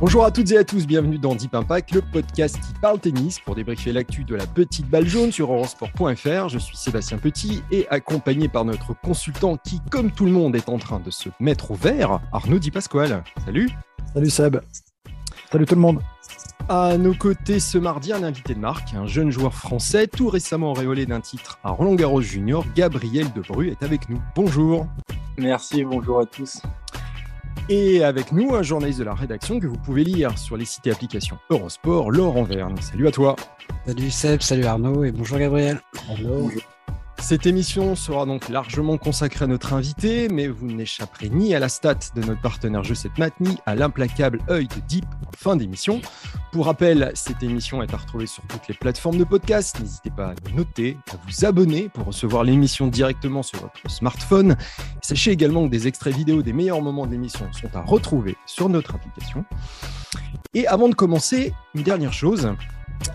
Bonjour à toutes et à tous, bienvenue dans Deep Impact, le podcast qui parle tennis pour débriefer l'actu de la petite balle jaune sur eurosport.fr. Je suis Sébastien Petit et accompagné par notre consultant qui, comme tout le monde, est en train de se mettre au vert, Arnaud Di Pasquale. Salut Salut Seb Salut tout le monde à nos côtés ce mardi, un invité de marque, un jeune joueur français, tout récemment auréolé d'un titre à Roland Garros Junior, Gabriel Debru est avec nous. Bonjour. Merci, bonjour à tous. Et avec nous, un journaliste de la rédaction que vous pouvez lire sur les sites et applications Eurosport, Laurent Verne. Salut à toi. Salut Seb, salut Arnaud et bonjour Gabriel. Bonjour. Cette émission sera donc largement consacrée à notre invité, mais vous n'échapperez ni à la stat de notre partenaire Jeu 7 Mat, ni à l'implacable œil de Deep en fin d'émission. Pour rappel, cette émission est à retrouver sur toutes les plateformes de podcast. N'hésitez pas à nous noter, à vous abonner pour recevoir l'émission directement sur votre smartphone. Sachez également que des extraits vidéo des meilleurs moments de l'émission sont à retrouver sur notre application. Et avant de commencer, une dernière chose.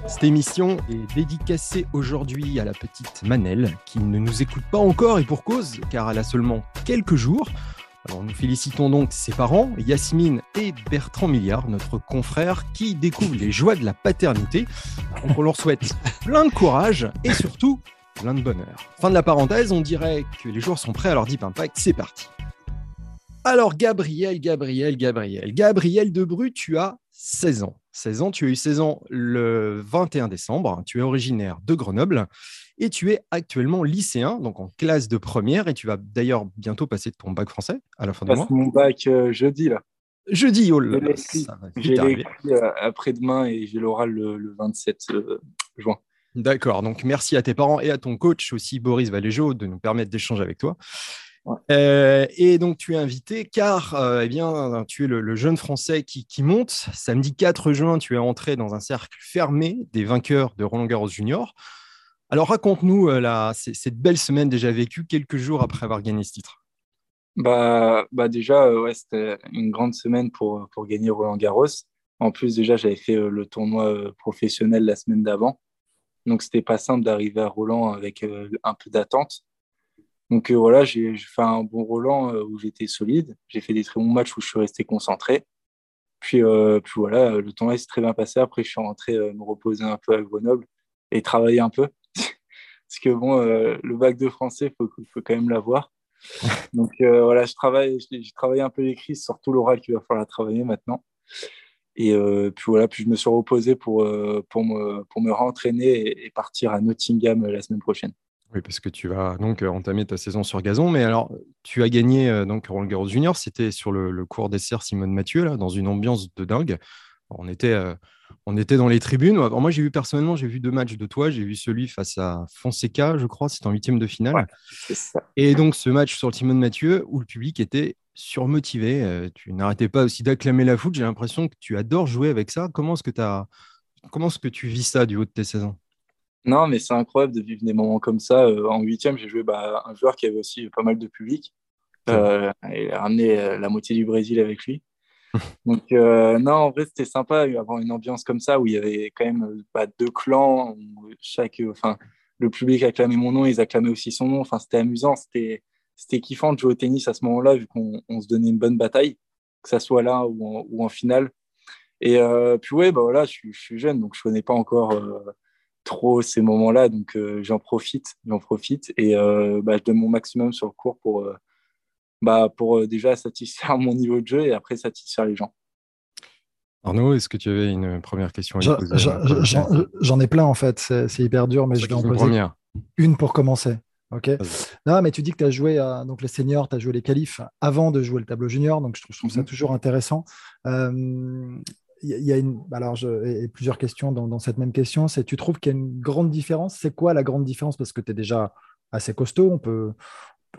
Cette émission est dédicacée aujourd'hui à la petite Manel, qui ne nous écoute pas encore et pour cause, car elle a seulement quelques jours. Alors nous félicitons donc ses parents, Yasmine et Bertrand Milliard, notre confrère, qui découvrent les joies de la paternité. Donc on leur souhaite plein de courage et surtout plein de bonheur. Fin de la parenthèse, on dirait que les joueurs sont prêts à leur Deep Impact, c'est parti. Alors Gabriel, Gabriel, Gabriel, Gabriel Debru, tu as 16 ans. 16 ans, tu as eu 16 ans le 21 décembre, tu es originaire de Grenoble et tu es actuellement lycéen, donc en classe de première, et tu vas d'ailleurs bientôt passer ton bac français à la fin du mois. mon bac euh, jeudi, là. Jeudi, oh J'ai l'écrit euh, après-demain et j'ai l'oral le, 27 euh, juin. D'accord, donc merci à tes parents et à ton coach aussi, Boris Valéjo, de nous permettre d'échanger avec toi. Euh, et donc, tu es invité car euh, eh bien, tu es le, jeune Français qui, monte. Samedi 4 juin, tu es entré dans un cercle fermé des vainqueurs de Roland Garros Junior. Alors, raconte-nous euh, cette belle semaine déjà vécue quelques jours après avoir gagné ce titre. Bah, bah déjà, ouais, c'était une grande semaine pour, pour gagner Roland Garros. En plus, déjà, j'avais fait le tournoi professionnel la semaine d'avant. Donc, c'était pas simple d'arriver à Roland avec un peu d'attente. Donc euh, voilà, j'ai fait un bon Roland euh, où j'étais solide. J'ai fait des très bons matchs où je suis resté concentré. Puis, euh, puis voilà, le temps s'est très bien passé. Après, je suis rentré me reposer un peu à Grenoble et travailler un peu. Parce que bon, le bac de français, il faut, faut, quand même l'avoir. Donc voilà, je travaille, j'ai travaillé un peu l'écrit, surtout l'oral qu'il va falloir travailler maintenant. Et puis voilà, puis je me suis reposé pour, pour, me, pour me rentraîner et partir à Nottingham la semaine prochaine. Oui, parce que tu vas donc euh, entamer ta saison sur gazon. Mais alors, tu as gagné euh, donc Roland Garros Junior. C'était sur le, cours d'essai Simone Mathieu, là, dans une ambiance de dingue. On était, euh, on était dans les tribunes. moi, j'ai vu personnellement, j'ai vu deux matchs de toi. J'ai vu celui face à Fonseca, je crois, c'était en huitième de finale. Et donc, ce match sur le Simone Mathieu, où le public était surmotivé. tu n'arrêtais pas aussi d'acclamer la foot. J'ai l'impression que tu adores jouer avec ça. Comment est-ce que, as... Comment est-ce que tu vis ça du haut de tes saisons? Non, mais c'est incroyable de vivre des moments comme ça. Euh, en huitième, j'ai joué bah, un joueur qui avait aussi pas mal de public. Euh, il a ramené euh, la moitié du Brésil avec lui. Donc, non, en vrai, c'était sympa avoir une ambiance comme ça où il y avait quand même bah, deux clans. chaque, enfin, le public acclamait mon nom, ils acclamaient aussi son nom. Enfin, c'était amusant, c'était, c'était kiffant de jouer au tennis à ce moment-là, vu qu'on se donnait une bonne bataille, que ça soit là ou en, ou en finale. Et puis, ouais, bah, voilà, je, je, suis jeune, donc je ne connais pas encore trop ces moments-là, donc euh, j'en profite, j'en profite et euh, bah, je donne mon maximum sur le cours pour, euh, bah, pour déjà satisfaire mon niveau de jeu et après satisfaire les gens. Arnaud, est-ce que tu avais une première question à poser J'en ai plein en fait, c'est hyper dur, mais je vais en poser première. une pour commencer. Ok? Non, mais tu dis que tu as joué donc les seniors, tu as joué les qualifs avant de jouer le tableau junior, donc je trouve, ça mhm. toujours intéressant il y a une, alors je, plusieurs questions dans, cette même question. C'est tu trouves qu'il y a une grande différence? C'est quoi la grande différence? Parce que tu es déjà assez costaud, on peut,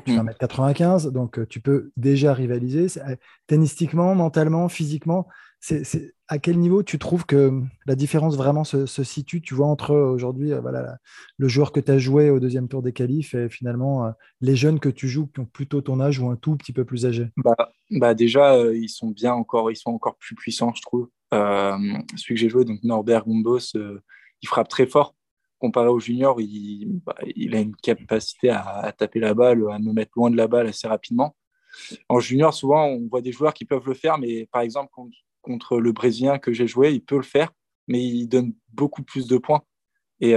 tu fais 1m95, donc euh, tu peux déjà rivaliser. Euh, tennistiquement, mentalement, physiquement, c'est à quel niveau tu trouves que la différence vraiment se, situe? Tu vois, entre euh, aujourd'hui, voilà, le joueur que tu as joué au deuxième tour des qualifs et finalement les jeunes que tu joues qui ont plutôt ton âge ou un tout petit peu plus âgé? Bah, bah Déjà, ils sont bien encore, ils sont encore plus puissants, je trouve. Euh, celui que j'ai joué, donc Norbert Gombos, euh, il frappe très fort. Comparé au junior, il, bah, a une capacité à, taper la balle, à me mettre loin de la balle assez rapidement. En junior, souvent, on voit des joueurs qui peuvent le faire, mais par exemple, contre le Brésilien que j'ai joué, il peut le faire, mais il donne beaucoup plus de points. Et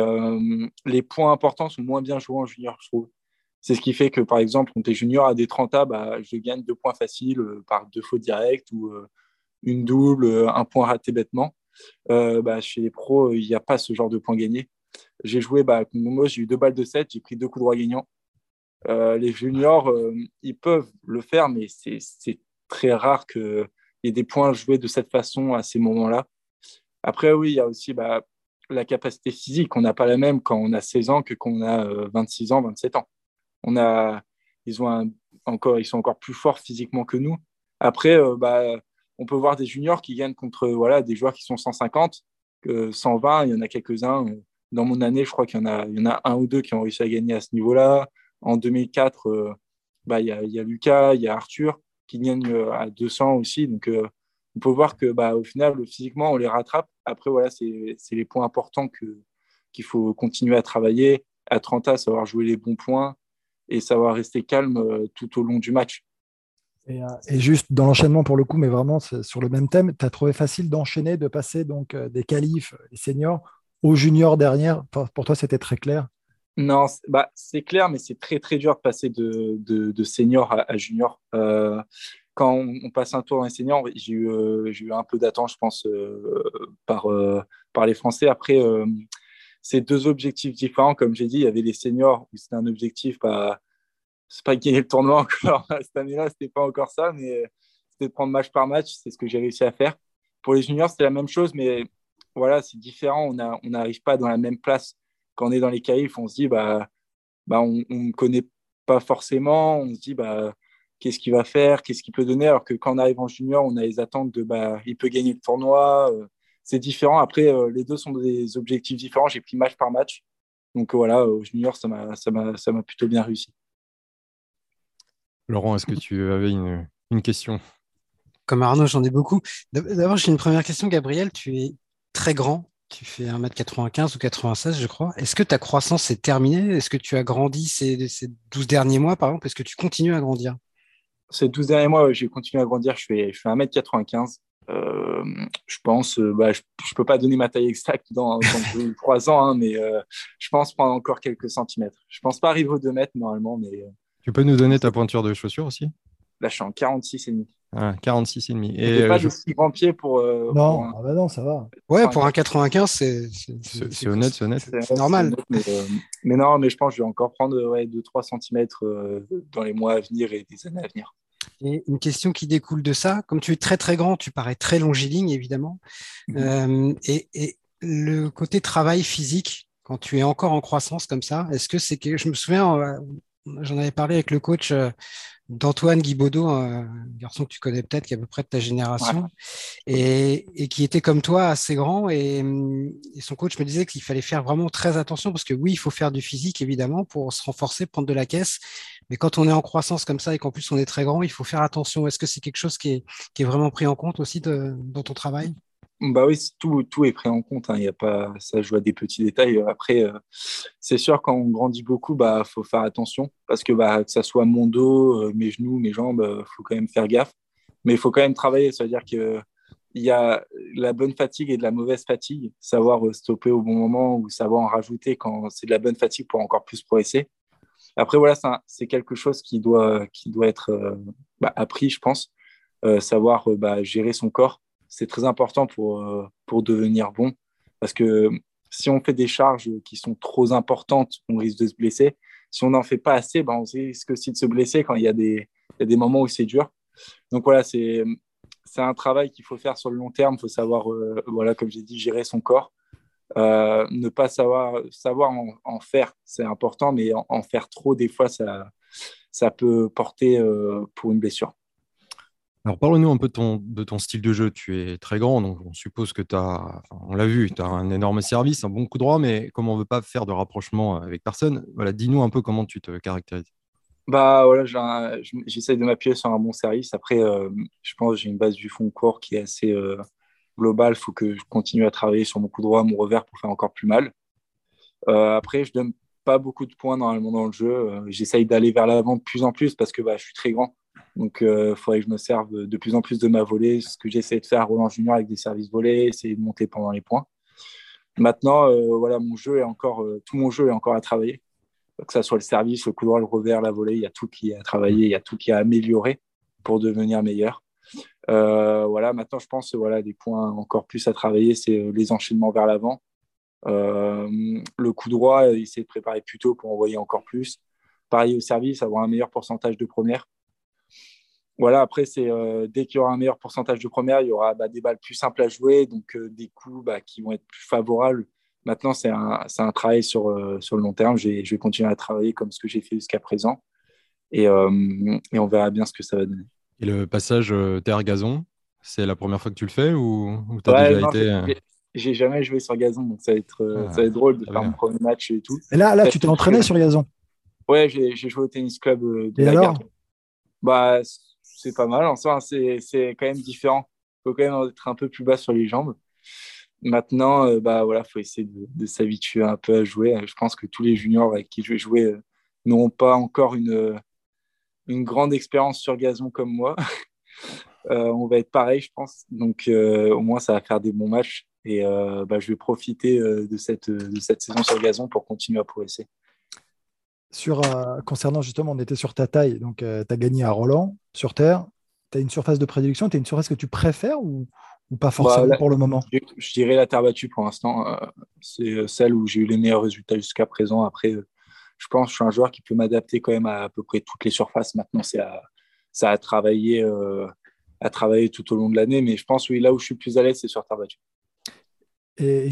les points importants sont moins bien joués en junior, je trouve. C'est ce qui fait que, par exemple, quand tu es junior à des 30 A, bah, je gagne deux points faciles par deux fautes directes ou une double, un point raté bêtement. Bah, chez les pros, il n'y a pas ce genre de points gagnés. J'ai joué, bah, moi, j'ai eu deux balles de 7, j'ai pris deux coups droits gagnants. Euh, les juniors, euh, ils peuvent le faire, mais c'est très rare qu'il y ait des points joués de cette façon à ces moments-là. Après, oui, il y a aussi bah, la capacité physique. On n'a pas la même quand on a 16 ans que quand on a 26 euh, ans, 27 ans. On a, ils, ont encore, ils sont encore plus forts physiquement que nous. Après, bah, on peut voir des juniors qui gagnent contre voilà, des joueurs qui sont 150, 120. Il y en a quelques-uns. Dans mon année, je crois qu'il y, en a, y en a un ou deux qui ont réussi à gagner à ce niveau-là. En 2004, euh, bah, il y, a, y, a Lucas, il y a Arthur qui gagnent euh, à 200 aussi. Donc, euh, on peut voir que bah, au final, physiquement, on les rattrape. Après, voilà, c'est les points importants qu'il faut continuer à travailler. À 30 ans, savoir jouer les bons points et savoir rester calme tout au long du match. Et, juste dans l'enchaînement pour le coup, mais vraiment sur le même thème, tu as trouvé facile d'enchaîner, de passer donc des qualifs, les seniors, aux juniors derrière. pour toi, c'était très clair non, bah, c'est clair, mais c'est très très dur de passer de, de, senior à, junior. Euh, quand on, passe un tour dans les seniors, j'ai eu, euh, eu un peu d'attente, je pense, euh, par, par les Français. Après, c'est deux objectifs différents. Comme j'ai dit, il y avait les seniors c'était un objectif, pas, c'est pas gagner le tournoi encore. Cette année-là, c'était pas encore ça, mais c'était de prendre match par match. C'est ce que j'ai réussi à faire. Pour les juniors, c'était la même chose, mais voilà, c'est différent. On n'arrive pas dans la même place quand on est dans les qualifs, on se dit, bah, bah on ne connaît pas forcément, on se dit, bah, qu'est-ce qu'il va faire, qu'est-ce qu'il peut donner, alors que quand on arrive en junior, on a les attentes de, bah, il peut gagner le tournoi, euh, c'est différent. Après, euh, les deux sont des objectifs différents, j'ai pris match par match. Donc voilà, au junior, ça m'a plutôt bien réussi. Laurent, est-ce que tu avais une, une question? Comme Arnaud, j'en ai beaucoup. D'abord, j'ai une première question, Gabriel. Tu es très grand, tu fais 1m95 ou 96, je crois. Est-ce que ta croissance est terminée? Est-ce que tu as grandi ces, ces 12 derniers mois, par exemple? Est-ce que tu continues à grandir? Ces 12 derniers mois, j'ai continué à grandir. Je fais, je fais 1m95. Euh, je pense, euh, bah, je ne peux pas donner ma taille exacte dans, dans 3 ans, hein, mais euh, je pense prendre encore quelques centimètres. Je ne pense pas arriver aux 2 mètres normalement. mais Tu peux nous donner ta pointure de chaussure aussi? Là, je suis en 46,5. Ah, 46,5. Et pas de si grand pied pour. non, ah bah non, ça va. Ouais, pour un 95, c'est. C'est honnête, c'est honnête. C'est normal. mais, non, mais je pense que je vais encore prendre 2-3 cm dans les mois à venir et des années à venir. Et une question qui découle de ça, comme tu es très très grand, tu parais très longiligne évidemment. Mhm. et, et, le côté travail physique, quand tu es encore en croissance comme ça, est-ce que c'est que je me souviens, j'en avais parlé avec le coach d'Antoine Guibaudot, un garçon que tu connais peut-être, qui est à peu près de ta génération, et, qui était comme toi assez grand. Et, son coach me disait qu'il fallait faire vraiment très attention parce que oui, il faut faire du physique évidemment pour se renforcer, prendre de la caisse. Mais quand on est en croissance comme ça et qu'en plus on est très grand, il faut faire attention. Est-ce que c'est quelque chose qui est, qui est, vraiment pris en compte aussi dans ton travail? Bah oui, tout, tout est pris en compte. Hein. Il y a pas, ça joue à des petits détails. Après, euh, c'est sûr, quand on grandit beaucoup, il bah, faut faire attention parce que, bah, que ça soit mon dos, euh, mes genoux, mes jambes, il euh, faut quand même faire gaffe. Mais il faut quand même travailler. C'est-à-dire qu'il y a la bonne fatigue et de la mauvaise fatigue. Savoir stopper au bon moment ou savoir en rajouter quand c'est de la bonne fatigue pour encore plus progresser. Après, voilà, c'est quelque chose qui doit, qui doit être bah, appris, je pense. savoir bah, gérer son corps c'est très important pour, euh, pour devenir bon. Parce que si on fait des charges qui sont trop importantes, on risque de se blesser. Si on n'en fait pas assez, ben on risque aussi de se blesser quand il y a des, il y a des moments où c'est dur. Donc voilà, c'est un travail qu'il faut faire sur le long terme. Il faut savoir, euh, voilà, comme j'ai dit, gérer son corps. Euh, ne pas savoir, savoir en, faire, c'est important, mais en, faire trop, des fois, ça, ça peut porter pour une blessure. Alors, parle-nous un peu de ton, style de jeu. Tu es très grand, donc on suppose que tu as, on l'a vu, tu as un énorme service, un bon coup droit, mais comme on ne veut pas faire de rapprochement avec personne, dis-nous un peu comment tu te caractérises. Bah voilà, j'essaie de m'appuyer sur un bon service. Après, euh, je pense que j'ai une base du fond corps qui est assez euh, globale. Il faut que je continue à travailler sur mon coup droit, mon revers pour faire encore plus mal. Euh, après, je donne pas beaucoup de points normalement dans le jeu. J'essaye d'aller vers l'avant de plus en plus parce que bah, je suis très grand. Donc, il faudrait que je me serve de plus en plus de ma volée, ce que j'essaie de faire à Roland Junior avec des services volés, essayer de monter pendant les points. Maintenant, voilà, mon jeu est encore, tout mon jeu est encore à travailler. Que ce soit le service, le coup droit, le revers, la volée, il y a tout qui est à travailler, il y a tout qui est à améliorer pour devenir meilleur. voilà, maintenant, je pense voilà, des points encore plus à travailler, c'est les enchaînements vers l'avant, euh, le coup droit, essayer de préparer plus tôt pour envoyer encore plus. Pareil au service, avoir un meilleur pourcentage de première. Voilà, après, c'est euh, dès qu'il y aura un meilleur pourcentage de première, il y aura bah, des balles plus simples à jouer, donc euh, des coups bah, qui vont être plus favorables. Maintenant, c'est un, un, travail sur, sur le long terme. Je vais, je vais continuer à travailler comme ce que j'ai fait jusqu'à présent. Et, et, on verra bien ce que ça va donner. Et le passage terre-gazon, c'est la première fois que tu le fais ou, ou tu as déjà été j'ai jamais joué sur gazon, donc ça va être, euh, ah, ça va être drôle de faire mon premier match et tout. Et là, là tu t'es entraîné sur gazon? Ouais, j'ai joué au tennis club euh, de et alors? Bah, c'est pas mal. En soi, c'est quand même différent. Il faut quand même être un peu plus bas sur les jambes. Maintenant, euh, bah voilà, faut essayer de, s'habituer un peu à jouer. Je pense que tous les juniors avec qui je vais jouer n'auront pas encore une, une grande expérience sur gazon comme moi. on va être pareil, je pense. Donc, au moins, ça va faire des bons matchs. Et euh, bah, je vais profiter euh, de, cette, de cette saison sur gazon pour continuer à progresser. Sur, euh, concernant justement, on était sur ta taille, donc tu as gagné à Roland sur terre. Tu as une surface de prédilection, tu as une surface que tu préfères ou, ou pas forcément bah, pour le moment? je, dirais la terre battue pour l'instant. c'est celle où j'ai eu les meilleurs résultats jusqu'à présent. Après, je pense que je suis un joueur qui peut m'adapter quand même à à peu près toutes les surfaces. Maintenant, c'est à, ça a travaillé, à travailler tout au long de l'année. Mais je pense, oui, là où je suis plus à l'aise, c'est sur terre battue. Et,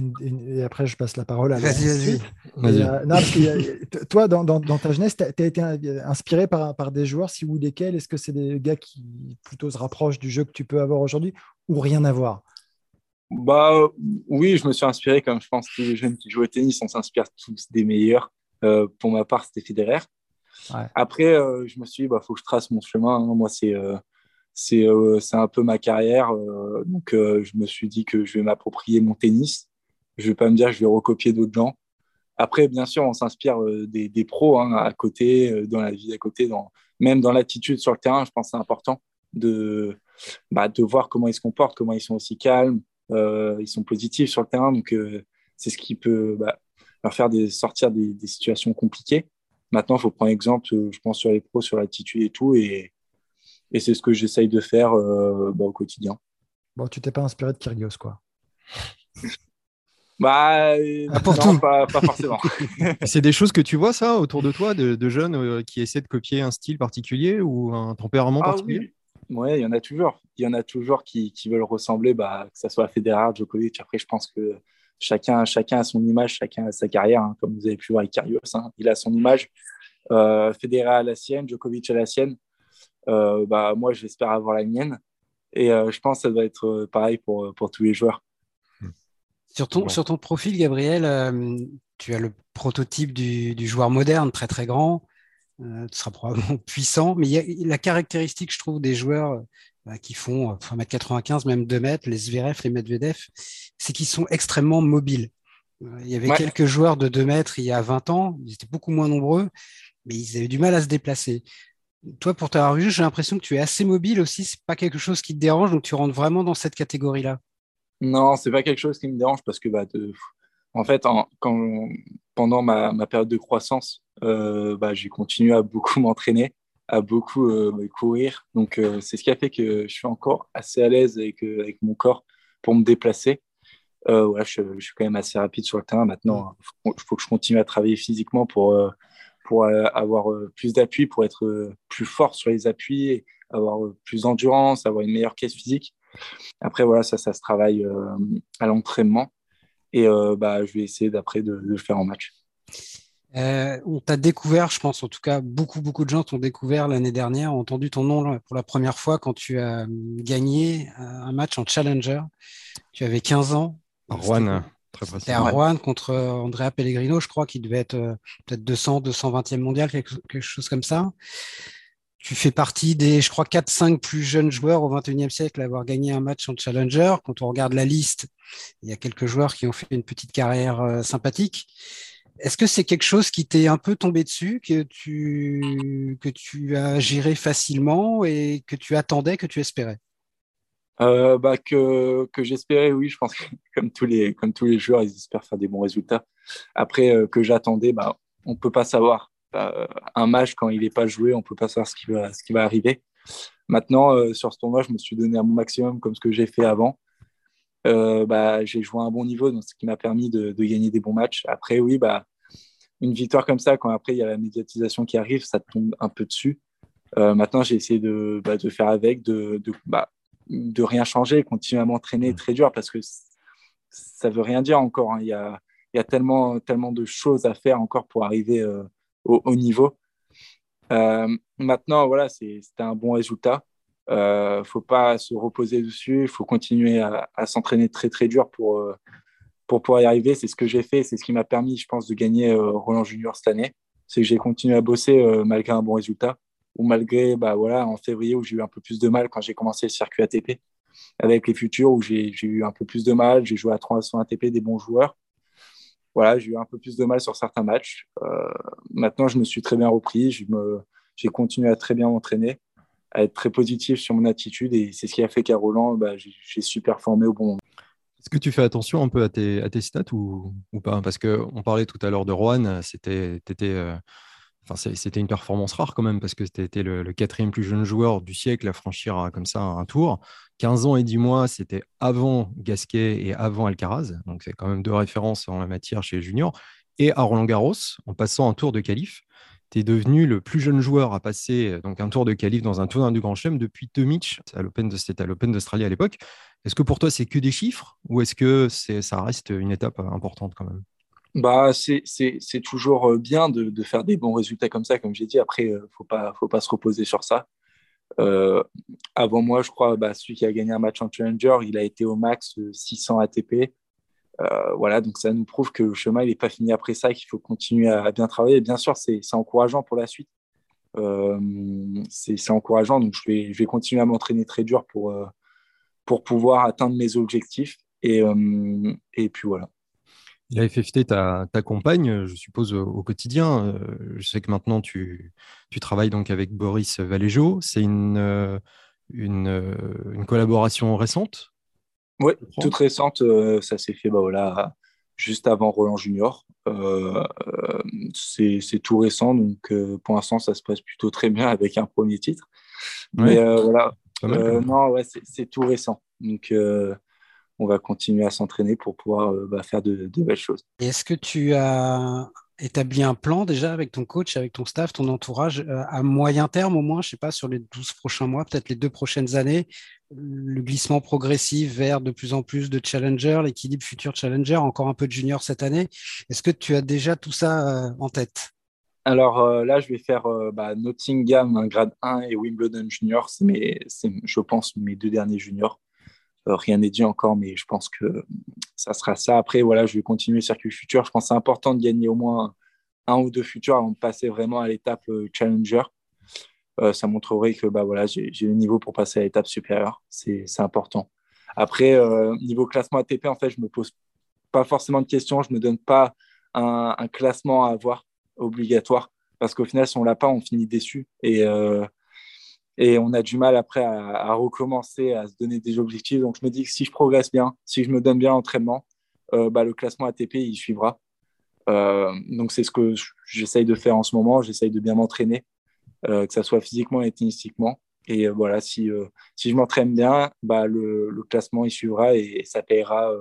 après, je passe la parole à Vas-y, vas-y. Euh, toi, dans, dans, ta jeunesse, tu as, été inspiré par, par des joueurs, si ou lesquels? Est-ce que c'est des gars qui plutôt se rapprochent du jeu que tu peux avoir aujourd'hui ou rien à voir? Bah, Oui, je me suis inspiré, comme je pense tous les jeunes qui jouent au tennis, on s'inspire tous des meilleurs. Euh, pour ma part, c'était Federer. Après, euh, je me suis dit, il bah, faut que je trace mon chemin. Hein. Moi, c'est euh, c'est un peu ma carrière. Euh, donc, euh, je me suis dit que je vais m'approprier mon tennis. Je vais pas me dire que je vais recopier d'autres gens. Après, bien sûr, on s'inspire des, des, pros hein, à côté, dans la vie à côté, dans, même dans l'attitude sur le terrain. Je pense que c'est important de, bah, de voir comment ils se comportent, comment ils sont aussi calmes, ils sont positifs sur le terrain. Donc, c'est ce qui peut bah, leur faire des, sortir des, des, situations compliquées. Maintenant, il faut prendre exemple, je pense, sur les pros, sur l'attitude et tout. Et, et c'est ce que j'essaye de faire euh, bah, au quotidien. Bon, tu t'es pas inspiré de Kyrgios, quoi bah, ah, pour non, Pas, forcément. c'est des choses que tu vois, ça, autour de toi, de, jeunes euh, qui essaient de copier un style particulier ou un tempérament ah particulier? Oui, il y en a toujours. Il y en a toujours qui, qui veulent ressembler, bah, que ce soit Federer, Djokovic. Après, je pense que chacun, chacun a son image, chacun a sa carrière, hein, comme vous avez pu voir avec Kyrgios. Hein. Il a son image. Euh, Federer a la sienne, Djokovic a la sienne. Euh, bah, moi, j'espère avoir la mienne. Et euh, je pense que ça doit être euh, pareil pour, pour tous les joueurs. Sur ton, sur ton profil, Gabriel, tu as le prototype du, du, joueur moderne, très très grand. tu seras probablement puissant, mais il y a la caractéristique, je trouve, des joueurs bah, qui font 1m95, même 2 mètres, les Zverev, les Medvedev, c'est qu'ils sont extrêmement mobiles. Il y avait quelques joueurs de 2 mètres il y a 20 ans, ils étaient beaucoup moins nombreux, mais ils avaient du mal à se déplacer toi, pour t'avoir vu, j'ai l'impression que tu es assez mobile aussi. C'est pas quelque chose qui te dérange, donc tu rentres vraiment dans cette catégorie-là. Non, c'est pas quelque chose qui me dérange parce que, bah, en fait, quand, pendant ma, période de croissance, euh, bah, j'ai continué à beaucoup m'entraîner, à beaucoup euh, courir. Donc, euh, c'est ce qui a fait que je suis encore assez à l'aise avec, avec mon corps pour me déplacer. je, je, suis quand même assez rapide sur le terrain. Maintenant, il faut que je continue à travailler physiquement pour pour euh, avoir euh, plus d'appui, pour être euh, plus fort sur les appuis, avoir plus d'endurance, avoir une meilleure caisse physique. Après, voilà, ça, ça se travaille à l'entraînement. Et bah, je vais essayer d'après de, le faire en match. on t'a découvert, je pense en tout cas, beaucoup, beaucoup de gens t'ont découvert l'année dernière, ont entendu ton nom pour la première fois quand tu as gagné un match en Challenger. Tu avais 15 ans. Rouen. C'était à Rouen contre euh, Andrea Pellegrino, je crois, qui devait être euh, peut-être 200, 220e mondial, quelque, chose comme ça. Tu fais partie des, je crois, 4-5 plus jeunes joueurs au 21e siècle à avoir gagné un match en Challenger. Quand on regarde la liste, il y a quelques joueurs qui ont fait une petite carrière euh, sympathique. Est-ce que c'est quelque chose qui t'est un peu tombé dessus, que tu, que tu as géré facilement et que tu attendais, que tu espérais? Euh, bah, que, j'espérais, oui, je pense que comme tous, les, comme tous les joueurs, ils espèrent faire des bons résultats. Après, euh, que j'attendais, bah, on ne peut pas savoir. Euh, un match, quand il n'est pas joué, on ne peut pas savoir ce qui va, ce qui va arriver. Maintenant, sur ce tournoi, je me suis donné à mon maximum comme ce que j'ai fait avant. bah, j'ai joué à un bon niveau, donc ce qui m'a permis de, de, gagner des bons matchs. Après, oui, bah, une victoire comme ça, quand après il y a la médiatisation qui arrive, ça tombe un peu dessus. maintenant, j'ai essayé de, bah, de, faire avec, de, de bah, de rien changer, continuer à m'entraîner très dur parce que ça veut rien dire encore. Hein. Il, y a, il y a, tellement, tellement de choses à faire encore pour arriver euh, au haut niveau. Euh, maintenant, voilà, c'était un bon résultat. Il euh, ne faut pas se reposer dessus. Il faut continuer à, s'entraîner très, très dur pour, pour pouvoir y arriver. C'est ce que j'ai fait. C'est ce qui m'a permis, je pense, de gagner Roland Junior cette année. C'est que j'ai continué à bosser malgré un bon résultat ou malgré, bah, voilà, en février où j'ai eu un peu plus de mal quand j'ai commencé le circuit ATP, avec les futurs où j'ai eu un peu plus de mal, j'ai joué à 300 ATP des bons joueurs. Voilà, j'ai eu un peu plus de mal sur certains matchs. Euh, maintenant, je me suis très bien repris, j'ai continué à très bien m'entraîner, à être très positif sur mon attitude et c'est ce qui a fait qu'à Roland, bah, j'ai su performer au bon moment. Est-ce que tu fais attention un peu à tes, stats ou, pas? Parce qu'on parlait tout à l'heure de Rouen, c'était, c'était une performance rare quand même, parce que c'était le, le, quatrième plus jeune joueur du siècle à franchir comme ça un tour. 15 ans et 10 mois, c'était avant Gasquet et avant Alcaraz. Donc, c'est quand même deux références en la matière chez les juniors. Et à Roland Garros, en passant un tour de qualif, tu es devenu le plus jeune joueur à passer donc un tour de qualif dans un tournoi du Grand Chelem depuis l'Open c'était à l'Open d'Australie à l'époque. Est-ce que pour toi, c'est que des chiffres ou est-ce que ça reste une étape importante quand même? Bah, c'est toujours euh, bien de, de, faire des bons résultats comme ça, comme j'ai dit. Après, il euh, ne faut pas, faut pas se reposer sur ça. Euh, avant moi, je crois, bah, celui qui a gagné un match en Challenger, il a été au max 600 ATP. Voilà, donc ça nous prouve que le chemin n'est pas fini après ça, qu'il faut continuer à, bien travailler. bien sûr, c'est encourageant pour la suite. Euh, c'est encourageant, donc je vais, je vais continuer à m'entraîner très dur pour, pour pouvoir atteindre mes objectifs. Et, et puis voilà. Il a FFT ta, ta compagne, je suppose, au, quotidien. Euh, je sais que maintenant, tu, tu travailles donc avec Boris Valéjo. C'est une, euh, une, euh, une, collaboration récente Oui, toute récente. Ça s'est fait bah, voilà, juste avant Roland Junior. c'est tout récent, donc pour l'instant, ça se passe plutôt très bien avec un premier titre. Mais voilà. non, ouais, c'est tout récent. Donc, on va continuer à s'entraîner pour pouvoir euh, bah, faire de, belles choses. Est-ce que tu as établi un plan déjà avec ton coach, avec ton staff, ton entourage, euh, à moyen terme au moins, je ne sais pas, sur les 12 prochains mois, peut-être les deux prochaines années, le glissement progressif vers de plus en plus de challenger, l'équilibre futur challenger, encore un peu de junior cette année? Est-ce que tu as déjà tout ça euh, en tête? Alors là, je vais faire bah, Nottingham, un grade 1 et Wimbledon junior. C'est, je pense, mes deux derniers juniors. Euh, rien n'est dit encore, mais je pense que ça sera ça. Après, voilà, je vais continuer circuit futur. Je pense que c'est important de gagner au moins un ou deux futurs avant de passer vraiment à l'étape euh, challenger. Euh, ça montrerait que bah, voilà, j'ai le niveau pour passer à l'étape supérieure. C'est important. Après, niveau classement ATP, en fait, je me pose pas forcément de questions. Je me donne pas un, classement à avoir obligatoire parce qu'au final, si on l'a pas, on finit déçu. Et on a du mal après à, recommencer, à se donner des objectifs. Donc, je me dis que si je progresse bien, si je me donne bien l'entraînement, euh, bah, le classement ATP, il suivra. Euh, donc, c'est ce que j'essaye de faire en ce moment. J'essaye de bien m'entraîner, euh, que ce soit physiquement et tennistiquement. Et voilà, si, si je m'entraîne bien, bah, le, le, classement, il suivra et, ça payera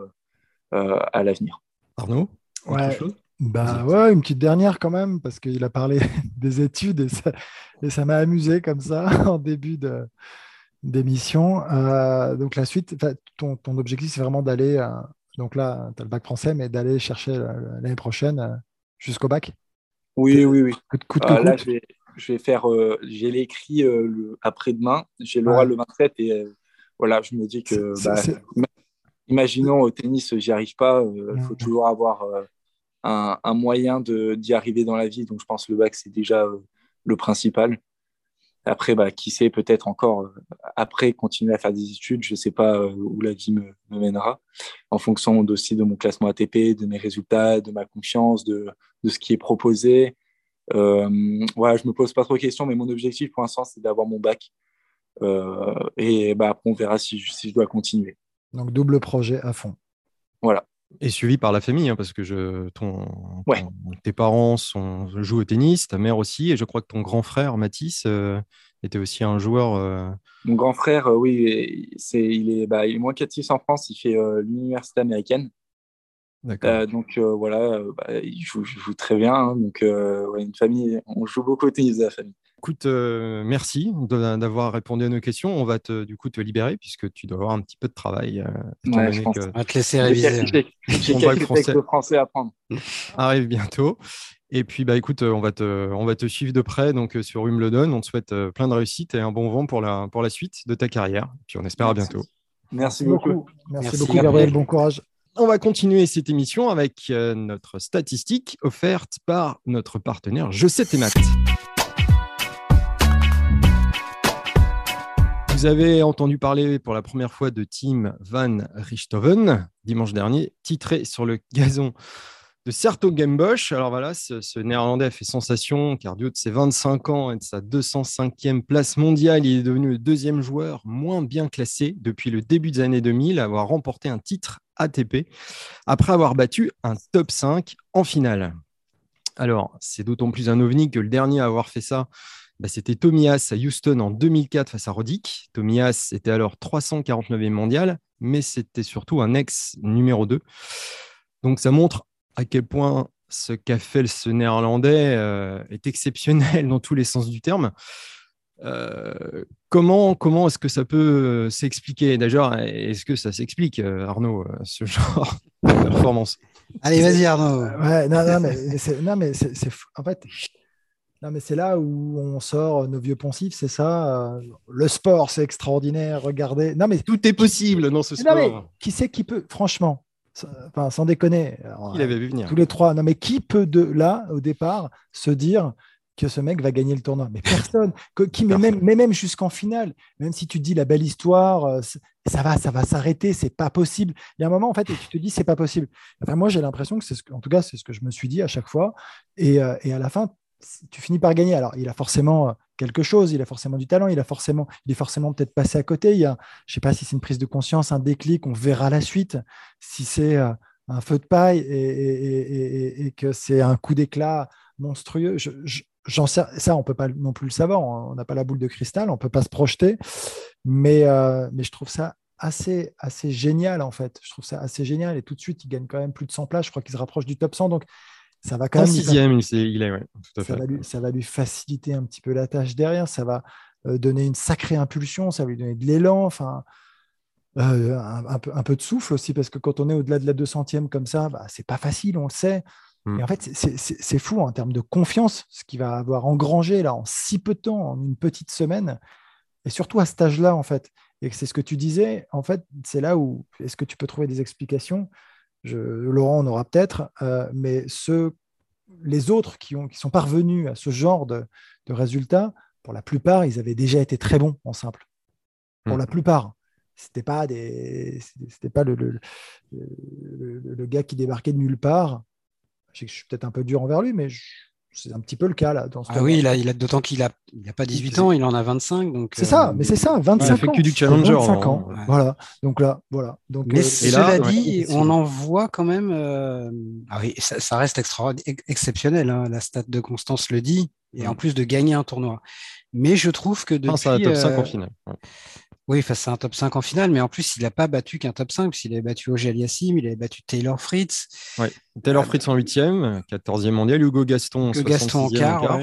à l'avenir. Arnaud ouais. chose? Bah ouais, une petite dernière quand même, parce qu'il a parlé des études et ça, et ça m'a amusé comme ça en début d'émission. Euh, donc la suite, ton, ton objectif, c'est vraiment d'aller, euh, donc là, tu as le bac français, mais d'aller chercher l'année prochaine euh, jusqu'au bac? Oui, oui, oui. là, je vais, je vais, faire, j'ai l'écrit après-demain, j'ai l'oral le 27 et voilà, je me dis que, bah, imaginons au tennis, j'y arrive pas, il faut toujours avoir un, moyen d'y arriver dans la vie. Donc, je pense que le bac, c'est déjà euh, le principal. après, bah, qui sait, peut-être encore après continuer à faire des études. Je ne sais pas où la vie me, mènera, en fonction aussi de mon classement ATP, de mes résultats, de ma confiance, de, de ce qui est proposé. Euh, voilà, je me pose pas trop de questions, mais mon objectif pour l'instant, c'est d'avoir mon bac. et bah, après, on verra si, si je dois continuer. Donc, double projet à fond. Voilà. Et suivi par la famille, hein, parce que je, ton, tes parents sont, jouent au tennis, ta mère aussi, et je crois que ton grand frère, Mathis, euh, était aussi un joueur. Euh, Mon grand frère, euh, oui, c'est, il, est, bah, il est moins captif en France, il fait l'université américaine. donc voilà, bah, il, joue, joue, très bien. Hein, donc une famille, on joue beaucoup au tennis de la famille. Écoute, euh, merci d'avoir répondu à nos questions. On va te, du coup te libérer puisque tu dois avoir un petit peu de travail. Euh, on va te laisser réviser. J'ai quelques français. français à apprendre. Arrive bientôt. Et puis, bah, écoute, on va te, on va te suivre de près donc, sur Wimbledon. On te souhaite plein de réussite et un bon vent pour la, pour la suite de ta carrière. Puis on espère à bientôt. Merci, beaucoup. Merci, beaucoup, Gabriel. Bon courage. On va continuer cette émission avec euh, notre statistique offerte par notre partenaire Je sais tes maths. Vous avez entendu parler pour la première fois de Tim Van Richthoven dimanche dernier, titré sur le gazon de Serto Gambosch. Alors voilà, ce, néerlandais a fait sensation car du haut de ses 25 ans et de sa 205e place mondiale, il est devenu le deuxième joueur moins bien classé depuis le début des années 2000 à avoir remporté un titre ATP après avoir battu un top 5 en finale. Alors, c'est d'autant plus un ovni que le dernier à avoir fait ça, bah, c'était Tomias à Houston en 2004 face à Roddick. Tomias était alors 349e mondial, mais c'était surtout un ex numéro 2. Donc ça montre à quel point ce qu'a fait ce néerlandais euh, est exceptionnel dans tous les sens du terme. Euh, comment comment est-ce que ça peut euh, s'expliquer? D'ailleurs, est-ce que ça s'explique, Arnaud, ce genre de performance? Allez, vas-y, Arnaud. non, mais c'est, non, mais c'est, en fait, non, mais c'est là où on sort nos vieux poncifs, c'est ça. Euh, le sport, c'est extraordinaire. Regardez. Non, mais tout est possible dans ce sport. Non, mais qui sait qui peut, franchement, enfin, sans déconner. il avait vu venir? Tous les trois. Non, mais qui peut de là, au départ, se dire que ce mec va gagner le tournoi? Mais personne. qui, mais, même, mais même jusqu'en finale, même si tu dis la belle histoire, euh, ça va, ça va s'arrêter, c'est pas possible. Il y a un moment en fait, et tu te dis c'est pas possible. Enfin, moi, j'ai l'impression que c'est ce que, en tout cas, c'est ce que je me suis dit à chaque fois. Et, euh, et à la fin, tu finis par gagner. Alors, il a forcément euh, quelque chose, il a forcément du talent, il a forcément, il est forcément peut-être passé à côté. Il y a, je ne sais pas si c'est une prise de conscience, un déclic, on verra la suite. Si c'est euh, un feu de paille et, que c'est un coup d'éclat monstrueux, ça, on peut pas non plus le savoir. On n'a pas la boule de cristal, on peut pas se projeter. Mais, euh, mais je trouve ça assez, assez génial en fait. Je trouve ça assez génial et tout de suite, il gagne quand même plus de 100 places. Je crois qu'il se rapproche du top 100. Donc, ça va quand même. sixième, il, il est, tout à fait. Ça va, lui, faciliter un petit peu la tâche derrière. Ça va euh, donner une sacrée impulsion. Ça va lui donner de l'élan. Enfin, euh, un, peu, un peu de souffle aussi, parce que quand on est au-delà de la 200e comme ça, bah, c'est pas facile, on le sait. Hmm. Et en fait, c'est fou en termes de confiance, ce qu'il va avoir engrangé là en si peu de temps, en une petite semaine, et surtout à cet âge-là, en fait. Et c'est ce que tu disais, en fait, c'est là où est-ce que tu peux trouver des explications Laurent en aura peut-être, euh, mais ceux, les autres qui, ont, qui sont parvenus à ce genre de, résultats, pour la plupart, ils avaient déjà été très bons en simple. Pour hmm. la plupart. C'était pas des, c'était pas le, le, le, gars qui débarquait de nulle part. Je, je suis peut-être un peu dur envers lui, mais je, c'est un petit peu le cas là. Dans ah oui, il a, il a d'autant qu'il n'a il a pas 18 ans, il en a 25. Donc, c'est ça, euh, mais c'est ça, 25 fait ans. que du challenger. 25 ans. Voilà. Donc là, voilà. Donc, mais euh, cela dit, on en voit quand même. Euh, ah oui, ça, reste exceptionnel. Hein, la stat de Constance le dit, et en plus de gagner un tournoi. Mais je trouve que depuis. Ah, ça top 5 en finale. Oui, face à un top 5 en finale, mais en plus, il n'a pas battu qu'un top 5, puisqu'il avait battu Ogier Aliassim, il avait battu Taylor Fritz. Oui, Taylor euh, Fritz en 8e, 14e mondial, Hugo Gaston, Hugo Gaston en quart. quart.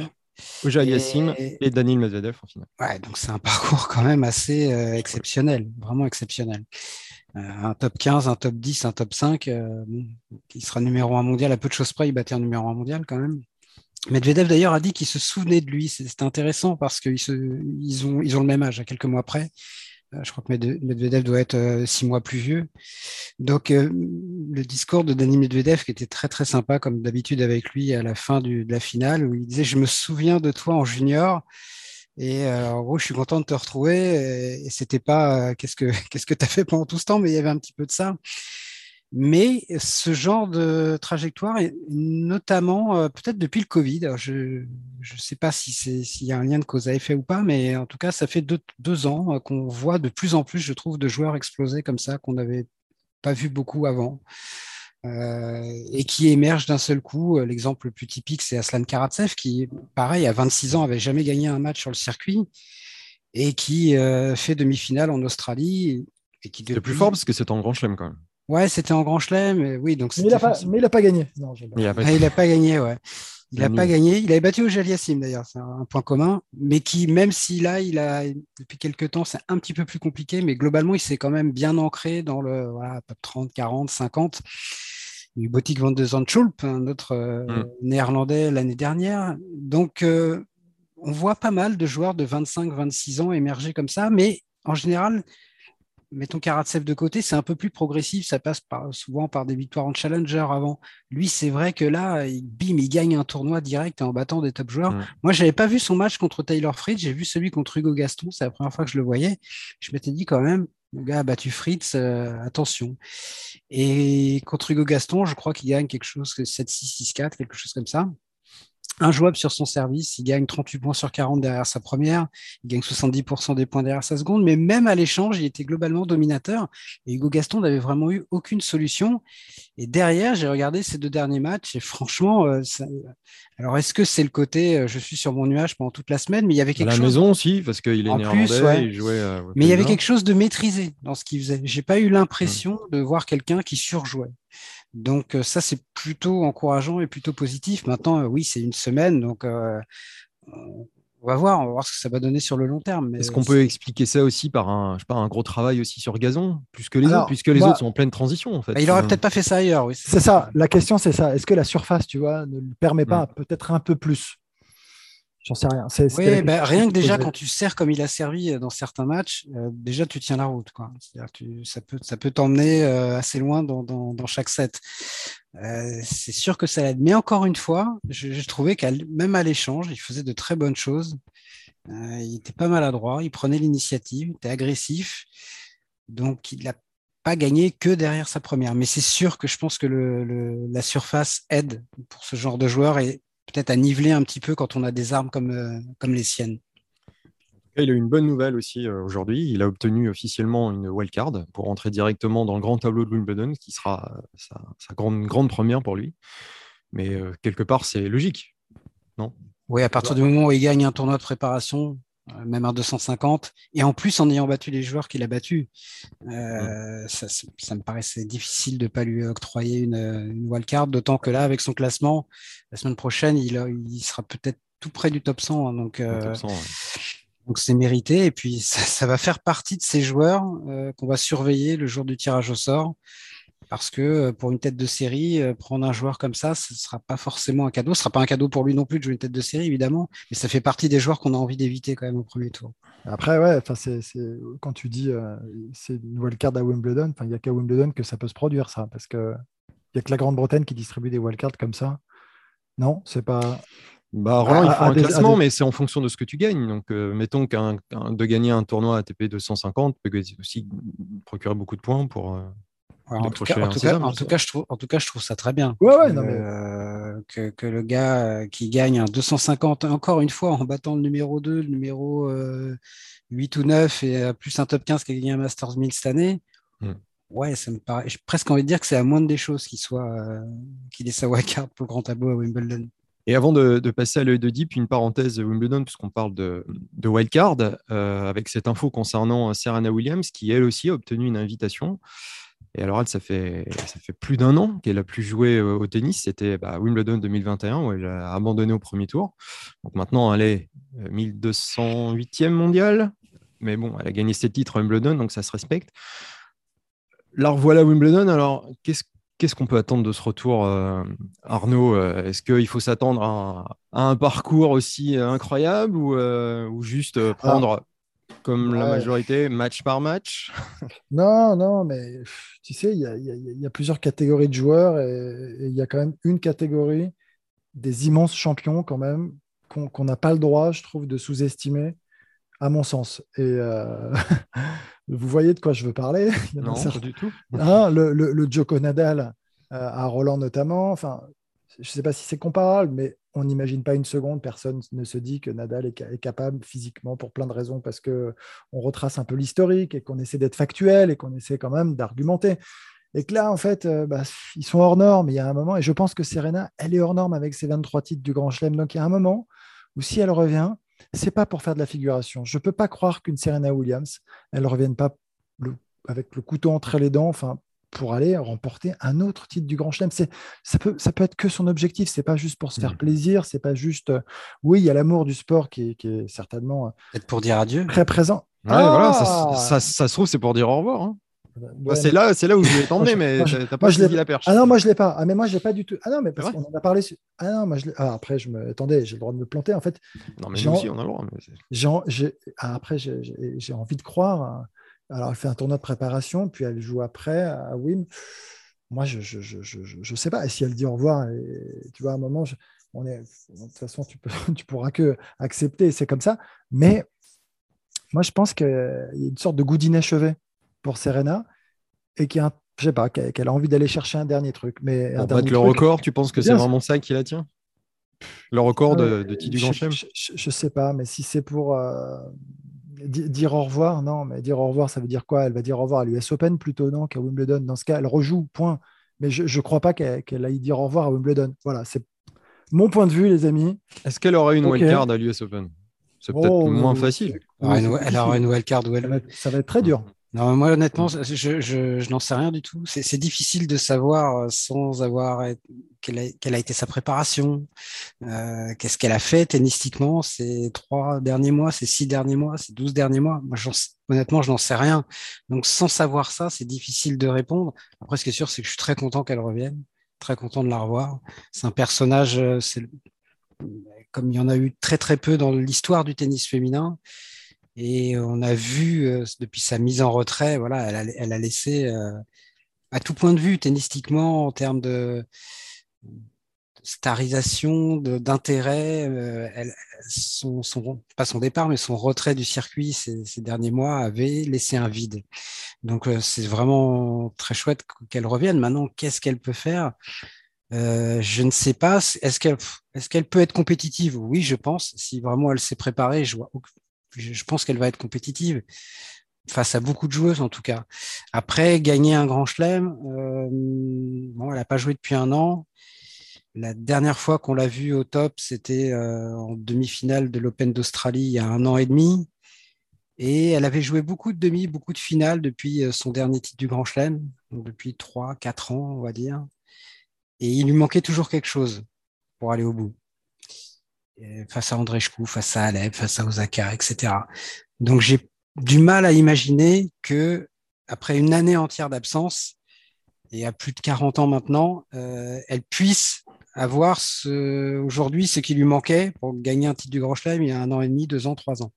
Ouais. Aliassim et... Daniel Medvedev en finale. Ouais, donc c'est un parcours quand même assez euh, exceptionnel, vraiment exceptionnel. Euh, un top 15, un top 10, un top 5, il sera numéro 1 mondial. À peu de choses près, il battait un numéro 1 mondial quand même. Medvedev d'ailleurs a dit qu'il se souvenait de lui. C'est intéressant parce qu'ils ils ont, ils ont le même âge, à quelques mois près. Euh, je crois que Medvedev doit être euh, six mois plus vieux. Donc, euh, le discours de Dani Medvedev, qui était très très sympa, comme d'habitude avec lui à la fin de la finale, où il disait Je me souviens de toi en junior. Et en gros, je suis content de te retrouver. Et, c'était pas qu'est-ce que qu'est-ce que tu as fait pendant tout ce temps, mais il y avait un petit peu de ça. Mais ce genre de trajectoire, notamment euh, peut-être depuis le Covid, je ne sais pas si s'il y a un lien de cause à effet ou pas, mais en tout cas, ça fait deux, ans euh, qu'on voit de plus en plus, je trouve, de joueurs exploser comme ça, qu'on n'avait pas vu beaucoup avant. Euh, et qui émergent d'un seul coup. L'exemple le plus typique, c'est Aslan Karatsev, qui, pareil, à 26 ans, avait jamais gagné un match sur le circuit et qui fait demi-finale en Australie. Et qui depuis... plus fort parce que c'est en grand chelem quand même. Ouais, c'était en Grand Chelem, oui. Donc mais, il n'a pas, pas, gagné. Non, il n'a pas... Ah, pas... gagné, ouais. Il n'a pas gagné. Il avait battu au Jaliassim d'ailleurs, c'est un point commun. Mais qui, même si là, il a depuis quelques temps, c'est un petit peu plus compliqué, mais globalement, il s'est quand même bien ancré dans le voilà, 30, 40, 50. Il y a eu Botik van de Zandschulp, un autre euh, mm. néerlandais l'année dernière. Donc, euh, on voit pas mal de joueurs de 25, 26 ans émerger comme ça, mais en général, mettons Karatsev de côté, c'est un peu plus progressif. Ça passe souvent par des victoires en challenger avant. Lui, c'est vrai que là, il, bim, il gagne un tournoi direct en battant des top joueurs. Moi, Moi, j'avais pas vu son match contre Taylor Fritz. J'ai vu celui contre Hugo Gaston. C'est la première fois que je le voyais. Je m'étais dit quand même, le gars a battu Fritz, euh, attention. Et contre Hugo Gaston, je crois qu'il gagne quelque chose, 7-6, 6-4, quelque chose comme ça injouable sur son service. Il gagne 38 points sur 40 derrière sa première. Il gagne 70% des points derrière sa seconde. Mais même à l'échange, il était globalement dominateur. Et Hugo Gaston n'avait vraiment eu aucune solution. Et derrière, j'ai regardé ces deux derniers matchs. Et franchement, euh, alors est-ce que c'est le côté euh, je suis sur mon nuage pendant toute la semaine Mais il y avait quelque à la maison aussi, parce qu'il est néerlandais. Il jouait, mais il y avait quelque chose de maîtrisé dans ce qu'il faisait. J'ai pas eu l'impression de voir quelqu'un qui surjouait. Donc euh, ça, c'est plutôt encourageant et plutôt positif. Maintenant, euh, oui, c'est une semaine, donc euh, on va voir, on va voir ce que ça va donner sur le long terme. Est-ce qu'on peut expliquer ça aussi par un, je sais pas, un gros travail aussi sur gazon, plus que les autres, puisque les autres sont en pleine transition en fait. Bah, il aurait peut-être pas fait ça ailleurs, oui. C'est ça. La question, c'est ça. Est-ce que la surface, tu vois, ne permet pas peut-être un peu plus? J'en sais rien. oui, bah, rien que déjà quand tu sers comme il a servi euh, dans certains matchs, euh, déjà tu tiens la route. Quoi. Tu, ça peut, ça peut t'emmener euh, assez loin dans, dans, dans chaque set. c'est sûr que ça l'aide. Mais encore une fois, j'ai trouvé qu'à même à l'échange, il faisait de très bonnes choses. il était pas maladroit, il prenait l'initiative, il était agressif. Donc il n'a pas gagné que derrière sa première. Mais c'est sûr que je pense que le, le, la surface aide pour ce genre de joueur et peut-être à niveler un petit peu quand on a des armes comme, euh, comme les siennes. Il a eu une bonne nouvelle aussi euh, aujourd'hui. Il a obtenu officiellement une wildcard pour entrer directement dans le grand tableau de Wimbledon, qui sera euh, sa, grande, grande première pour lui. Mais quelque part, c'est logique, non? Oui, à partir du moment où il gagne un tournoi de préparation, même un 250, et en plus en ayant battu les joueurs qu'il a battus. Euh, ça, me paraissait difficile de ne pas lui octroyer une, une wildcard, d'autant que là, avec son classement, la semaine prochaine, il, il sera peut-être tout près du top 100. Hein, donc, euh, donc c'est mérité. Et puis, ça, va faire partie de ces joueurs qu'on va surveiller le jour du tirage au sort parce que euh, pour une tête de série, euh, prendre un joueur comme ça, ce ne sera pas forcément un cadeau. Ce ne sera pas un cadeau pour lui non plus de jouer une tête de série, évidemment, mais ça fait partie des joueurs qu'on a envie d'éviter quand même au premier tour. Après, ouais, c'est, quand tu dis euh, c'est une wildcard à Wimbledon, il n'y a qu'à Wimbledon que ça peut se produire, ça, parce qu'il n'y a que la Grande-Bretagne qui distribue des wildcards comme ça. Non, c'est pas. Bah, Roland, il faut un classement, mais c'est en fonction de ce que tu gagnes. Donc, mettons qu'un, de gagner un tournoi ATP 250 peut aussi procurer beaucoup de points pour, en, tout cas, je trouve, en tout cas, je trouve ça très bien. Euh, que, le gars euh, qui gagne un 250, encore une fois, en battant le numéro 2, le numéro 8 euh, ou 9, et plus un top 15 qui a gagné un Masters 1000 cette année, hmm. ouais, ça me paraît. J'ai presque envie de dire que c'est à moindre des choses qu'il soit qu'il ait sa wildcard pour le grand tableau à Wimbledon. Et avant de, passer à l'œil de Deep, une parenthèse Wimbledon, puisqu'on parle de, de wildcard, avec cette info concernant Serena Williams, qui elle aussi a obtenu une invitation. Et alors, elle, ça fait, ça fait plus d'un an qu'elle a plus joué euh, au tennis. C'était bah, Wimbledon 2021 où elle a abandonné au premier tour. Donc maintenant, elle est 1208e euh, mondiale. Mais bon, elle a gagné ses titres à Wimbledon, donc ça se respecte. La revoilà Wimbledon. Alors, qu'est-ce qu'on peut attendre de ce retour, euh, Arnaud Est-ce qu'il faut s'attendre à, un parcours aussi incroyable ou, ou juste prendre comme la majorité, match par match Non, non, mais tu sais, il y, a, plusieurs catégories de joueurs et il y a quand même une catégorie des immenses champions quand même qu'on n'a pas le droit, je trouve, de sous-estimer. à mon sens. Et vous voyez de quoi je veux parler? Non, pas du tout. Hein, le, le, le Joko Nadal à Roland notamment. Enfin, je ne sais pas si c'est comparable, mais on n'imagine pas une seconde, personne ne se dit que Nadal est, capable physiquement pour plein de raisons, parce que on retrace un peu l'historique et qu'on essaie d'être factuel et qu'on essaie quand même d'argumenter. Et que là, en fait, euh, bah, ils sont hors norme. Il y a un moment, et je pense que Serena, elle est hors norme avec ses 23 titres du Grand Chelem. Donc il y a un moment où si elle revient, c'est pas pour faire de la figuration. Je ne peux pas croire qu'une Serena Williams, elle ne revienne pas avec le couteau entre les dents. Enfin, pour aller remporter un autre titre du Grand Chelem. Ça peut, ça peut être que son objectif. C'est pas juste pour se faire mmh. plaisir. C'est pas juste. Euh, oui, il y a l'amour du sport qui, est certainement. Euh, Peut-être pour dire adieu. Très présent. voilà, ça, ça, se trouve, c'est pour dire au revoir. Hein. Bah, c'est là, c'est là où je voulais t'emmener, mais t'as pas je la perche. Ah non, moi je l'ai pas. Ah mais moi je l'ai pas du tout. Ah non, mais parce qu'on en a parlé. Ah non, moi je ah, après je me. Attendez, j'ai le droit de me planter en fait. Non mais nous aussi on a le droit. Mais... Ah, après j'ai envie de croire. Alors, elle fait un tournoi de préparation, puis elle joue après à Wim. Moi, je ne je, je, je, sais pas. Et si elle dit au revoir, et, tu vois, à un moment, on est, de toute façon, tu, peux, tu pourras que accepter, c'est comme ça. Mais moi, je pense qu'il y a une sorte de goût d'inachevé pour Serena et qui a je sais pas, qu'elle a envie d'aller chercher un dernier truc. Mais un le record, tu penses que c'est vraiment ça qui la tient? Le record de, de titre du Grand Chelem Je ne sais pas, mais si c'est pour, euh, dire au revoir, non, mais dire au revoir, ça veut dire quoi? Elle va dire au revoir à l'US Open plutôt, non, qu'à Wimbledon. Dans ce cas, elle rejoue, point. Mais je ne crois pas qu'elle aille dire au revoir à Wimbledon. Voilà, c'est mon point de vue, les amis. Est-ce qu'elle aurait une wildcard à l'US Open? C'est peut-être oh, moins facile. Elle aurait une wildcard où elle... Ça va être très dur. Non, moi honnêtement, je, je, n'en sais rien du tout. C'est difficile de savoir euh, sans avoir quelle a, quelle a été sa préparation, euh, qu'est-ce qu'elle a fait tennistiquement ces trois derniers mois, ces six derniers mois, ces douze derniers mois. Moi, honnêtement, je n'en sais rien. Donc, sans savoir ça, c'est difficile de répondre. Après, ce qui est sûr, c'est que je suis très content qu'elle revienne, très content de la revoir. C'est un personnage, euh, comme il y en a eu très très peu dans l'histoire du tennis féminin. Et on a vu depuis sa mise en retrait, voilà, elle a, laissé à tout point de vue, tennistiquement, en termes de, starisation, d'intérêt, son, pas son départ, mais son retrait du circuit ces, derniers mois avait laissé un vide. Donc c'est vraiment très chouette qu'elle revienne. Maintenant, qu'est-ce qu'elle peut faire? Je ne sais pas. Est-ce qu'elle est qu'elle peut être compétitive? Oui, je pense. Si vraiment elle s'est préparée, je vois je pense qu'elle va être compétitive face à beaucoup de joueuses en tout cas. Après, gagner un grand chelem, euh, bon, elle n'a pas joué depuis un an. La dernière fois qu'on l'a vue au top, c'était euh, en demi-finale de l'Open d'Australie il y a un an et demi. Et elle avait joué beaucoup de demi, beaucoup de finales depuis euh, son dernier titre du Grand Chelem, depuis 3, 4 ans, on va dire. Et il lui manquait toujours quelque chose pour aller au bout face à André Chkou, face à Alep, face à Osaka, etc. Donc j'ai du mal à imaginer que après une année entière d'absence et à plus de 40 ans maintenant, euh, elle puisse avoir aujourd'hui ce qui lui manquait pour gagner un titre du Grand Chelem il y a un an et demi, deux ans, trois ans.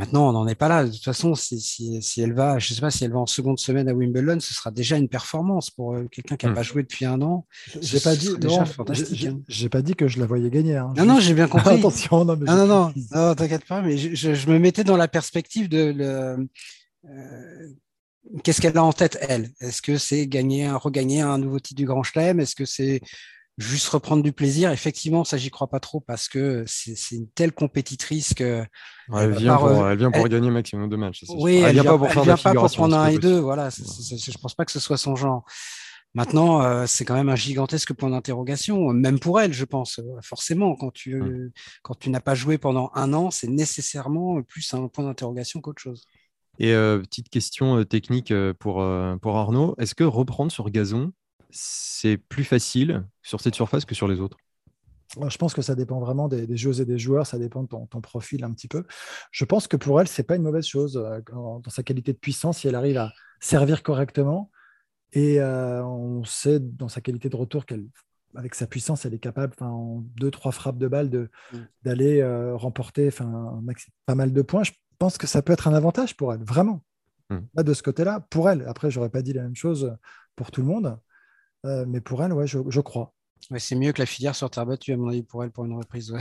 Maintenant, on n'en est pas là. De toute façon, si, elle va, je ne sais pas si elle va en seconde semaine à Wimbledon, ce sera déjà une performance pour euh, quelqu'un qui n'a hmm. pas joué depuis un an. J'ai pas dit, déjà. Hein. J'ai pas dit que je la voyais gagner. Hein. Non, non, j'ai bien compris. Attention, non, non, non, non, t'inquiète pas. Mais je, me mettais dans la perspective de le, euh, qu'est-ce qu'elle a en tête elle? Est-ce que c'est gagner, regagner un nouveau titre du Grand Chelem? Est-ce que c'est juste reprendre du plaisir. Effectivement, ça, j'y crois pas trop parce que c'est une telle compétitrice que. elle, vient pour, elle, vient pour, gagner maximum de matchs. Oui, elle, vient, pas pour, faire vient pas pour prendre un et deux. Voilà, c je pense pas que ce soit son genre. Maintenant, euh, c'est quand même un gigantesque point d'interrogation, même pour elle, je pense. Forcément, quand tu, mmh. quand tu n'as pas joué pendant un an, c'est nécessairement plus un point d'interrogation qu'autre chose. Et euh, petite question euh, technique pour, pour Arnaud, est-ce que reprendre sur gazon, c'est plus facile sur cette surface que sur les autres je pense que ça dépend vraiment des, joueuses et des joueurs, ça dépend de ton, profil un petit peu. Je pense que pour elle, c'est pas une mauvaise chose euh, dans sa qualité de puissance si elle arrive à servir correctement. Et euh, on sait dans sa qualité de retour qu'elle, avec sa puissance, elle est capable, en deux trois frappes de balle, mm. d'aller euh, remporter, pas mal de points. Je pense que ça peut être un avantage pour elle, vraiment. Mm. de ce côté-là, pour elle. Après, j'aurais pas dit la même chose pour tout le monde. Euh, mais pour elle, ouais, je, crois. c'est mieux que la filière sur terre battue, à mon avis, pour elle, pour une reprise.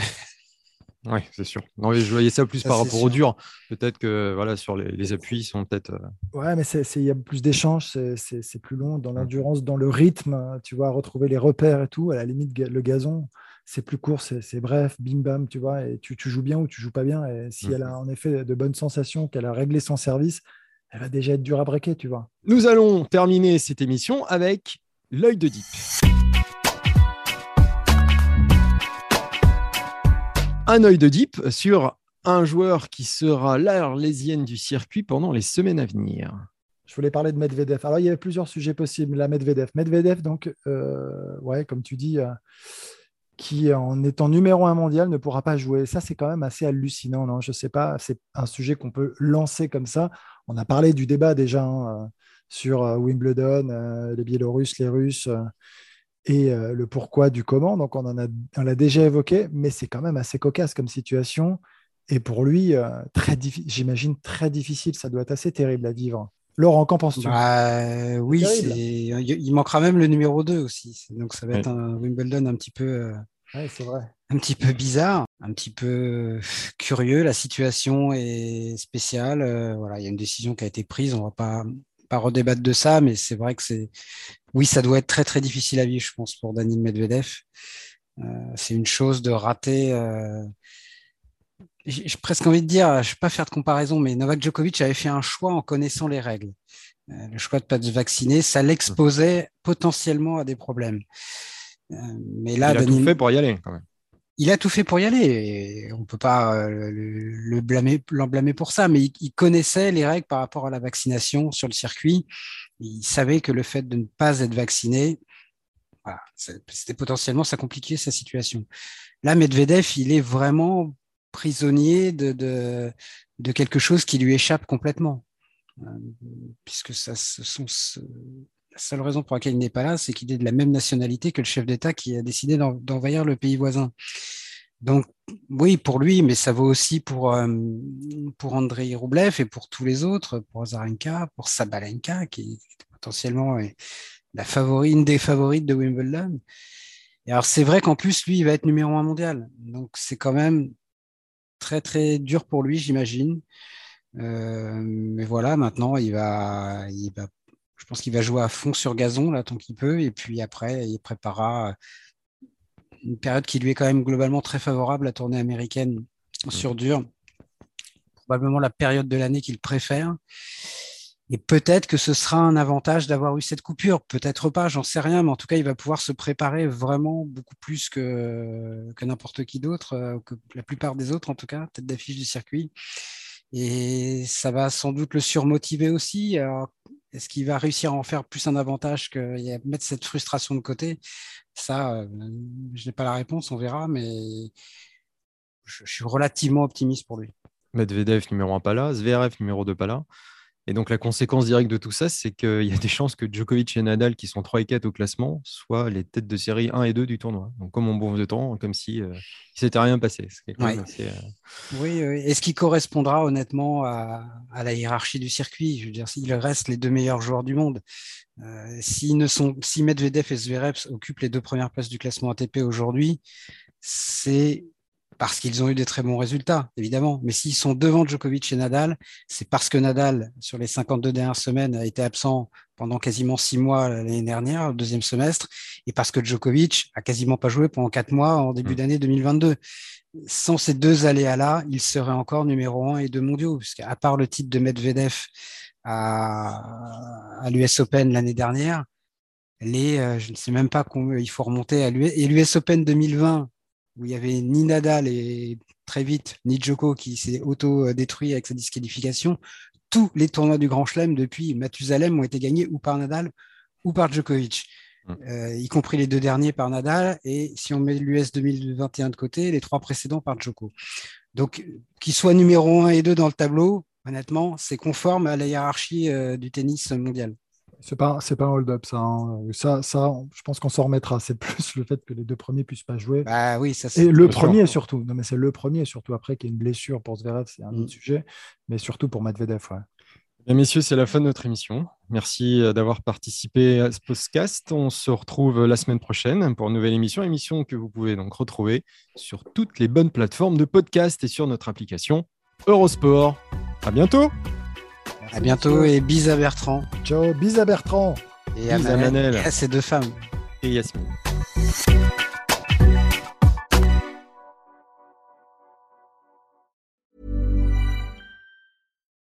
Oui, c'est sûr. Non, je voyais ça plus par rapport au dur. Peut-être que voilà, sur les, appuis, ils sont peut-être. Euh, ouais, mais il y a plus d'échanges, c'est plus long dans l'endurance, dans le rythme. Tu vois, retrouver les repères et tout. À la limite, le gazon, c'est plus court, c'est bref, bim bam, tu vois. Et tu, joues bien ou tu joues pas bien. Et si elle a en effet de bonnes sensations, qu'elle a réglé son service, elle va déjà être dure à breaker, tu vois. Nous allons terminer cette émission avec l'œil de Deep. un œil de deep sur un joueur qui sera l'arlésienne du circuit pendant les semaines à venir. Je voulais parler de Medvedev. Alors, il y avait plusieurs sujets possibles. La Medvedev. Medvedev, donc, euh, ouais, comme tu dis, euh, qui, en étant numéro un mondial, ne pourra pas jouer. Ça, c'est quand même assez hallucinant. Non? Je ne sais pas. C'est un sujet qu'on peut lancer comme ça. On a parlé du débat déjà hein, euh, sur Wimbledon, les Biélorusses, les Russes et euh, le pourquoi du comment. Donc, on en a, on l'a déjà évoqué, mais c'est quand même assez cocasse comme situation. Et pour lui, euh, très j'imagine très difficile. Ça doit être assez terrible à vivre. Laurent, qu'en penses-tu? Bah, Oui, il manquera même le numéro 2 aussi. Donc, ça va être un Wimbledon un petit peu. Euh, c'est vrai. Un petit peu bizarre, un petit peu curieux. La situation est spéciale. voilà, il y a une décision qui a été prise. On va pas pas redébattre de ça, mais c'est vrai que c'est, oui, ça doit être très très difficile à vivre, je pense, pour Daniel Medvedev. Euh, c'est une chose de rater. Euh, j'ai presque envie de dire, je ne vais pas faire de comparaison, mais Novak Djokovic avait fait un choix en connaissant les règles. Euh, le choix de ne pas se vacciner, ça l'exposait potentiellement à des problèmes. mais là, Il a tout fait pour y aller quand même il a tout fait pour y aller. on ne peut pas euh, le, blâmer, l'en blâmer pour ça, mais il, connaissait les règles par rapport à la vaccination sur le circuit. Il savait que le fait de ne pas être vacciné, c'était potentiellement ça compliquait sa situation. Là, Medvedev, il est vraiment prisonnier de, quelque chose qui lui échappe complètement. Euh, puisque ça, ce sont seule raison pour laquelle il n'est pas là, c'est qu'il est de la même nationalité que le chef d'État qui a décidé d'envahir le pays voisin. Donc, oui, pour lui, mais ça vaut aussi pour, euh, pour Andrei Roublev et pour tous les autres, pour Zarenka, pour Sabalenka, qui est potentiellement la favorite, une des favorites de Wimbledon. Et alors, c'est vrai qu'en plus, lui, il va être numéro un mondial. Donc, c'est quand même très, très dur pour lui, j'imagine. Euh, mais voilà, maintenant, il va, il va je pense qu'il va jouer à fond sur gazon là tant qu'il peut. Et puis après, il préparera une période qui lui est quand même globalement très favorable, la tournée américaine sur dur. Probablement la période de l'année qu'il préfère. Et peut-être que ce sera un avantage d'avoir eu cette coupure. Peut-être pas, j'en sais rien, mais en tout cas, il va pouvoir se préparer vraiment beaucoup plus que, que n'importe qui d'autre, euh, que la plupart des autres en tout cas, tête d'affiche du circuit. Et ça va sans doute le surmotiver aussi. Est-ce qu'il va réussir à en faire plus un avantage que mettre cette frustration de côté? Ça, euh, je n'ai pas la réponse, on verra, mais je, suis relativement optimiste pour lui. Medvedev numéro 1 pas là, Zverev numéro 2 pas là. Et donc, la conséquence directe de tout ça, c'est qu'il y a des chances que Djokovic et Nadal, qui sont 3 et 4 au classement, soient les têtes de série 1 et 2 du tournoi. Donc, comme en bon de temps, comme si euh, il s'était rien passé. Euh, oui, est-ce qu'il correspondra honnêtement à, la hiérarchie du circuit Je veux dire, s'il reste les deux meilleurs joueurs du monde, euh, si, ne sont, si Medvedev et Zverev occupent les deux premières places du classement ATP aujourd'hui, c'est parce qu'ils ont eu des très bons résultats, évidemment. Mais s'ils sont devant Djokovic et Nadal, c'est parce que Nadal, sur les 52 dernières semaines, a été absent pendant quasiment six mois l'année dernière, au deuxième semestre, et parce que Djokovic a quasiment pas joué pendant quatre mois en début mm. d'année 2022. Sans ces deux aléas-là, il serait encore numéro un et deux mondiaux, puisqu'à part le titre de Medvedev à, à l'US Open l'année dernière, les, euh, je ne sais même pas il faut remonter à l'US Open 2020 où il y avait ni Nadal et très vite ni Djoko qui s'est auto-détruit avec sa disqualification. Tous les tournois du Grand Chelem depuis Mathusalem ont été gagnés ou par Nadal ou par Djokovic, mm. euh, y compris les deux derniers par Nadal. Et si on met l'US 2021 de côté, les trois précédents par Djoko. Donc, qu'il soit numéro 1 et 2 dans le tableau, honnêtement, c'est conforme à la hiérarchie euh, du tennis mondial. C'est pas, c'est pas un hold-up, ça, hein. ça. Ça, je pense qu'on s'en remettra. C'est plus le fait que les deux premiers puissent pas jouer. Bah oui, ça, Et le premier surtout. Non, mais c'est le premier surtout après qu'il y ait une blessure pour Zverev, c'est un autre mm. sujet. Mais surtout pour Medvedev, ouais. messieurs, c'est la fin de notre émission. Merci euh, d'avoir participé à ce podcast. On se retrouve la semaine prochaine pour une nouvelle émission, émission que vous pouvez donc retrouver sur toutes les bonnes plateformes de podcast et sur notre application Eurosport. À bientôt. À bientôt et bis à Bertrand. Ciao, bis à Bertrand. Et à, Manel, à ces deux femmes. Et Yasmine.